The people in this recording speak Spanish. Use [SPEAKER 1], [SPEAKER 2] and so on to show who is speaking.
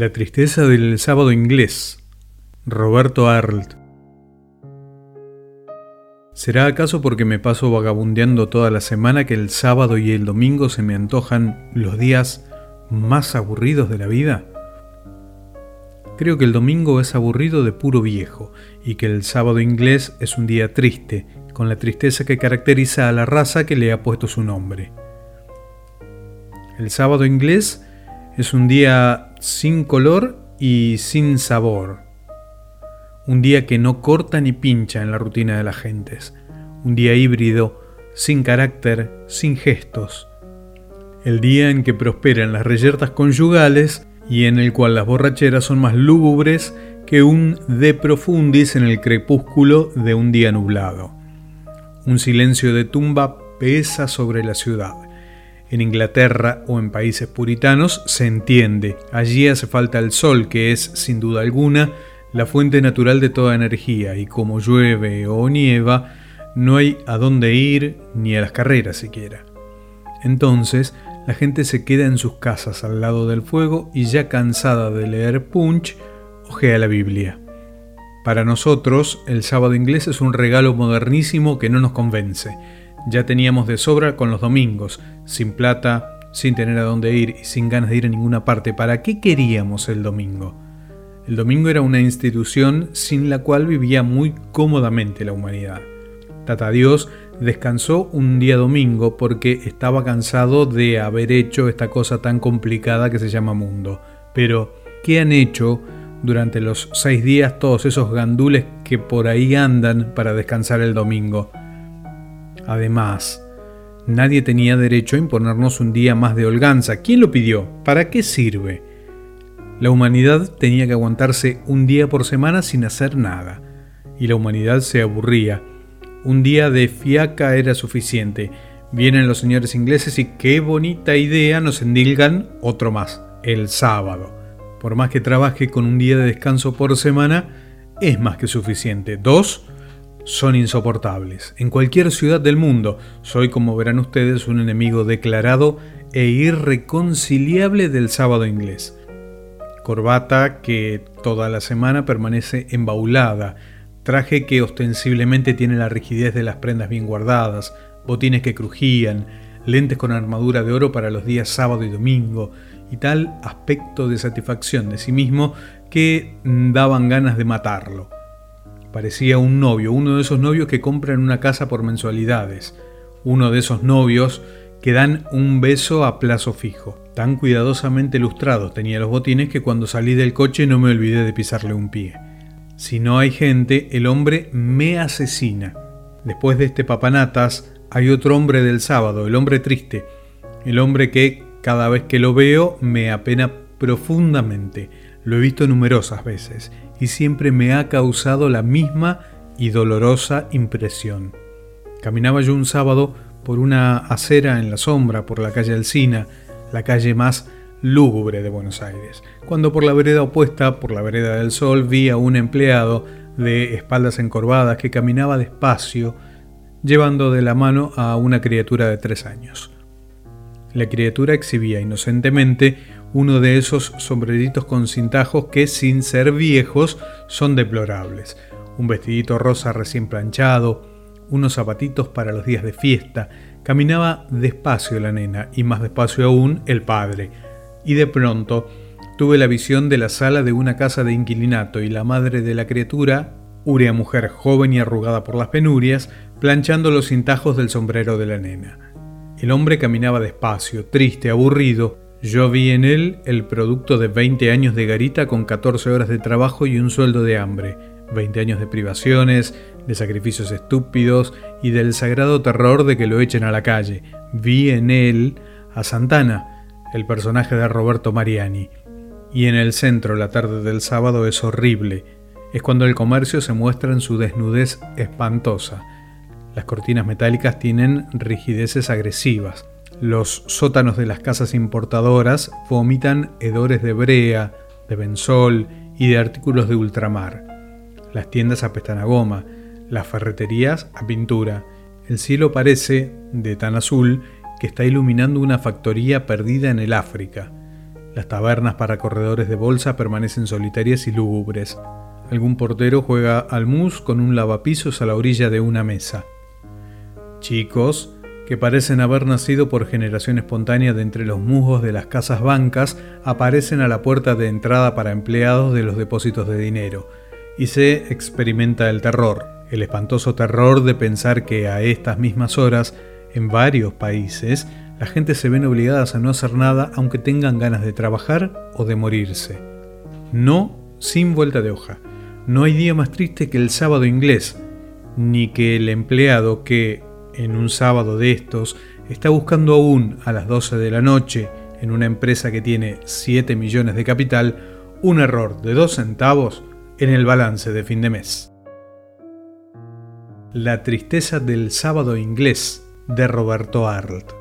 [SPEAKER 1] La tristeza del sábado inglés. Roberto Arlt. ¿Será acaso porque me paso vagabundeando toda la semana que el sábado y el domingo se me antojan los días más aburridos de la vida? Creo que el domingo es aburrido de puro viejo y que el sábado inglés es un día triste, con la tristeza que caracteriza a la raza que le ha puesto su nombre. El sábado inglés es un día sin color y sin sabor. Un día que no corta ni pincha en la rutina de las gentes. Un día híbrido, sin carácter, sin gestos. El día en que prosperan las reyertas conyugales y en el cual las borracheras son más lúgubres que un de profundis en el crepúsculo de un día nublado. Un silencio de tumba pesa sobre la ciudad en Inglaterra o en países puritanos se entiende. Allí hace falta el sol, que es, sin duda alguna, la fuente natural de toda energía, y como llueve o nieva, no hay a dónde ir ni a las carreras siquiera. Entonces, la gente se queda en sus casas al lado del fuego y ya cansada de leer Punch, ojea la Biblia. Para nosotros, el sábado inglés es un regalo modernísimo que no nos convence ya teníamos de sobra con los domingos, sin plata, sin tener a dónde ir y sin ganas de ir a ninguna parte. ¿Para qué queríamos el domingo? El domingo era una institución sin la cual vivía muy cómodamente la humanidad. Tata Dios descansó un día domingo porque estaba cansado de haber hecho esta cosa tan complicada que se llama mundo. Pero, ¿qué han hecho durante los seis días todos esos gandules que por ahí andan para descansar el domingo? Además, nadie tenía derecho a imponernos un día más de holganza. ¿Quién lo pidió? ¿Para qué sirve? La humanidad tenía que aguantarse un día por semana sin hacer nada. Y la humanidad se aburría. Un día de fiaca era suficiente. Vienen los señores ingleses y qué bonita idea nos endilgan otro más, el sábado. Por más que trabaje con un día de descanso por semana, es más que suficiente. Dos, son insoportables. En cualquier ciudad del mundo, soy, como verán ustedes, un enemigo declarado e irreconciliable del sábado inglés. Corbata que toda la semana permanece embaulada, traje que ostensiblemente tiene la rigidez de las prendas bien guardadas, botines que crujían, lentes con armadura de oro para los días sábado y domingo, y tal aspecto de satisfacción de sí mismo que daban ganas de matarlo. Parecía un novio, uno de esos novios que compran una casa por mensualidades, uno de esos novios que dan un beso a plazo fijo. Tan cuidadosamente lustrados tenía los botines que cuando salí del coche no me olvidé de pisarle un pie. Si no hay gente, el hombre me asesina. Después de este papanatas, hay otro hombre del sábado, el hombre triste, el hombre que cada vez que lo veo me apena profundamente. Lo he visto numerosas veces y siempre me ha causado la misma y dolorosa impresión. Caminaba yo un sábado por una acera en la sombra por la calle Alsina, la calle más lúgubre de Buenos Aires, cuando por la vereda opuesta, por la vereda del Sol, vi a un empleado de espaldas encorvadas que caminaba despacio, llevando de la mano a una criatura de tres años. La criatura exhibía inocentemente uno de esos sombreritos con cintajos que, sin ser viejos, son deplorables. Un vestidito rosa recién planchado, unos zapatitos para los días de fiesta. Caminaba despacio la nena y más despacio aún el padre. Y de pronto tuve la visión de la sala de una casa de inquilinato y la madre de la criatura, urea mujer joven y arrugada por las penurias, planchando los cintajos del sombrero de la nena. El hombre caminaba despacio, triste, aburrido, yo vi en él el producto de 20 años de garita con 14 horas de trabajo y un sueldo de hambre, 20 años de privaciones, de sacrificios estúpidos y del sagrado terror de que lo echen a la calle. Vi en él a Santana, el personaje de Roberto Mariani. Y en el centro la tarde del sábado es horrible. Es cuando el comercio se muestra en su desnudez espantosa. Las cortinas metálicas tienen rigideces agresivas. Los sótanos de las casas importadoras vomitan hedores de brea, de benzol y de artículos de ultramar. Las tiendas apestan a goma, las ferreterías a pintura. El cielo parece, de tan azul, que está iluminando una factoría perdida en el África. Las tabernas para corredores de bolsa permanecen solitarias y lúgubres. Algún portero juega al mus con un lavapisos a la orilla de una mesa. Chicos, que parecen haber nacido por generación espontánea de entre los musgos de las casas bancas, aparecen a la puerta de entrada para empleados de los depósitos de dinero, y se experimenta el terror, el espantoso terror de pensar que a estas mismas horas, en varios países, la gente se ven obligadas a no hacer nada aunque tengan ganas de trabajar o de morirse. No sin vuelta de hoja. No hay día más triste que el sábado inglés, ni que el empleado que, en un sábado de estos, está buscando aún a las 12 de la noche, en una empresa que tiene 7 millones de capital, un error de 2 centavos en el balance de fin de mes. La tristeza del sábado inglés de Roberto Arlt.